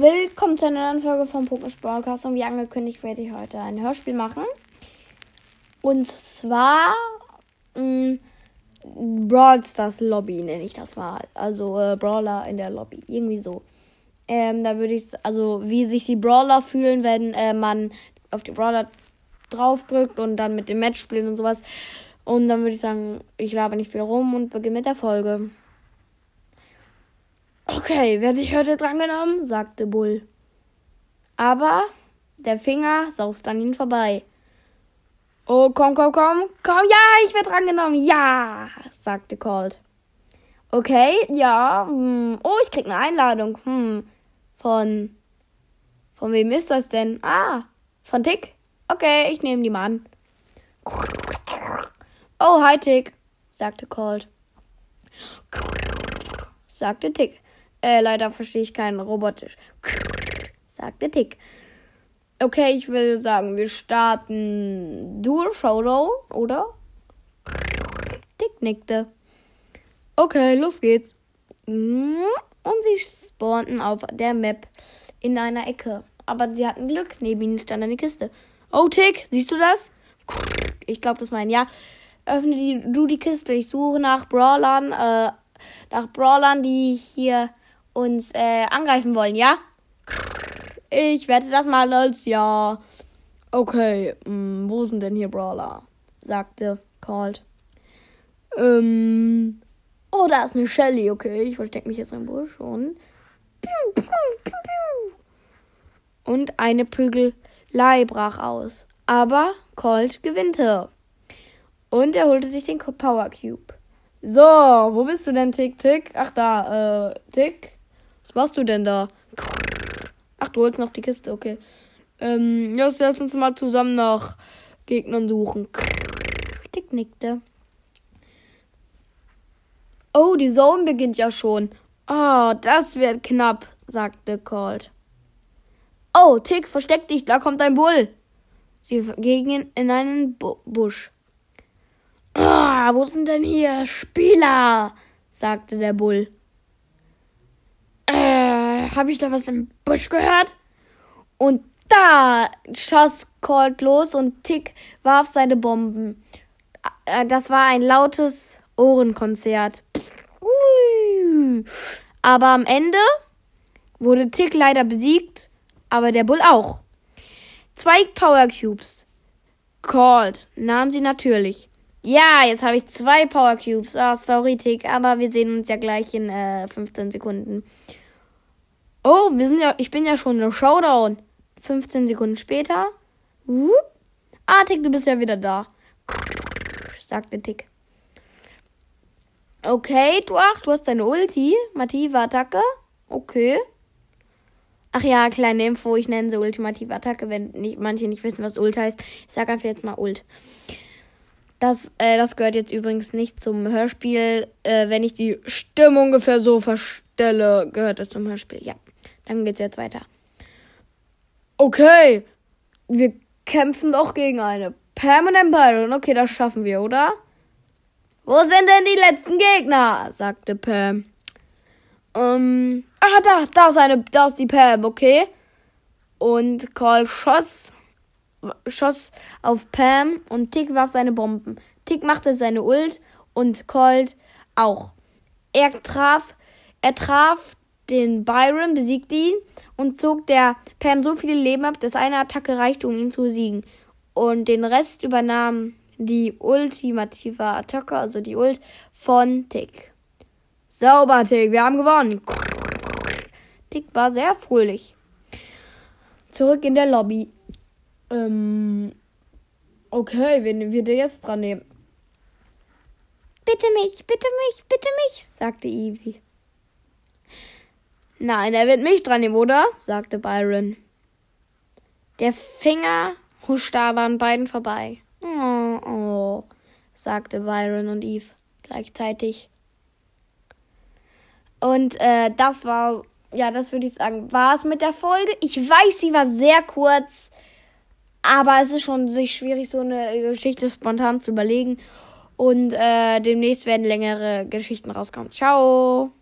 Willkommen zu einer neuen Folge vom Pokémon Broadcast und wie angekündigt werde ich heute ein Hörspiel machen. Und zwar mh, Brawl Stars Lobby nenne ich das mal. Also äh, Brawler in der Lobby. Irgendwie so. Ähm, da würde ich, also wie sich die Brawler fühlen, wenn äh, man auf die Brawler draufdrückt und dann mit dem Match spielen und sowas. Und dann würde ich sagen, ich laber nicht viel rum und beginne mit der Folge. Okay, werde ich heute drangenommen? sagte Bull. Aber der Finger saust an ihn vorbei. Oh, komm, komm, komm, komm, ja, ich werde drangenommen, ja, sagte Colt. Okay, ja, hm. oh, ich krieg eine Einladung, hm, von, von wem ist das denn? Ah, von Tick? Okay, ich nehme die mal an. Oh, hi Tick, sagte Colt. Sagte Tick. Äh, leider verstehe ich keinen Robotisch. Sagte Tick. Okay, ich will sagen, wir starten Dual Showdown, oder? Tick nickte. Okay, los geht's. Und sie spawnten auf der Map in einer Ecke. Aber sie hatten Glück. Neben ihnen stand eine Kiste. Oh, Tick, siehst du das? Ich glaube, das mein Ja. Öffne die, du die Kiste. Ich suche nach Brawlern, äh, nach Brawlern, die hier uns äh, angreifen wollen, ja? Ich werde das mal als ja. Okay, mh, hm, wo sind denn hier Brawler? sagte Colt. Ähm. Oh, da ist eine Shelly. Okay, ich verstecke mich jetzt im Busch und. Und eine Prügelei brach aus. Aber Colt gewinnte. Und er holte sich den Power Cube. So, wo bist du denn, Tick, Tick? Ach, da, äh, Tick. Was machst du denn da? Ach, du holst noch die Kiste, okay. Ähm, ja, lass uns mal zusammen nach Gegnern suchen. Tick nickte. Oh, die Zone beginnt ja schon. Oh, das wird knapp, sagte Colt. Oh, Tick, versteck dich, da kommt ein Bull. Sie gingen in einen Bu Busch. Ah, wo sind denn hier Spieler? sagte der Bull. Habe ich da was im Busch gehört? Und da schoss Colt los und Tick warf seine Bomben. Äh, das war ein lautes Ohrenkonzert. Aber am Ende wurde Tick leider besiegt, aber der Bull auch. Zwei Power Cubes. Colt nahm sie natürlich. Ja, jetzt habe ich zwei Power Cubes. Ah, oh, sorry, Tick, aber wir sehen uns ja gleich in äh, 15 Sekunden. Oh, wir sind ja, ich bin ja schon der Showdown. 15 Sekunden später. Uh. Ah, Tick, du bist ja wieder da. Sagte Tick. Okay, du ach, du hast deine Ulti. Massive Attacke. Okay. Ach ja, kleine Info, ich nenne sie ultimative Attacke, wenn nicht, manche nicht wissen, was Ult heißt. Ich sage einfach jetzt mal Ult. Das, äh, das gehört jetzt übrigens nicht zum Hörspiel. Äh, wenn ich die Stimme ungefähr so verstelle, gehört das zum Hörspiel. Ja, dann geht's jetzt weiter. Okay, wir kämpfen doch gegen eine ein Byron. Okay, das schaffen wir, oder? Wo sind denn die letzten Gegner? sagte Pam. Ähm, ah, da, da ist eine, da ist die Pam, okay? Und Carl schoss schoss auf Pam und Tick warf seine Bomben. Tick machte seine Ult und Colt auch. Er traf, er traf den Byron, besiegte ihn und zog der Pam so viele Leben ab, dass eine Attacke reichte, um ihn zu besiegen. Und den Rest übernahm die ultimative Attacke, also die Ult von Tick. Sauber, Tick, wir haben gewonnen. Tick war sehr fröhlich. Zurück in der Lobby. Ähm, okay, wen wird er jetzt dran nehmen? Bitte mich, bitte mich, bitte mich, sagte Evie. Nein, er wird mich dran nehmen, oder? sagte Byron. Der Finger huschte aber an beiden vorbei. Oh, oh, sagte Byron und Eve gleichzeitig. Und äh, das war, ja, das würde ich sagen, war es mit der Folge. Ich weiß, sie war sehr kurz. Aber es ist schon sich schwierig, so eine Geschichte spontan zu überlegen. Und äh, demnächst werden längere Geschichten rauskommen. Ciao!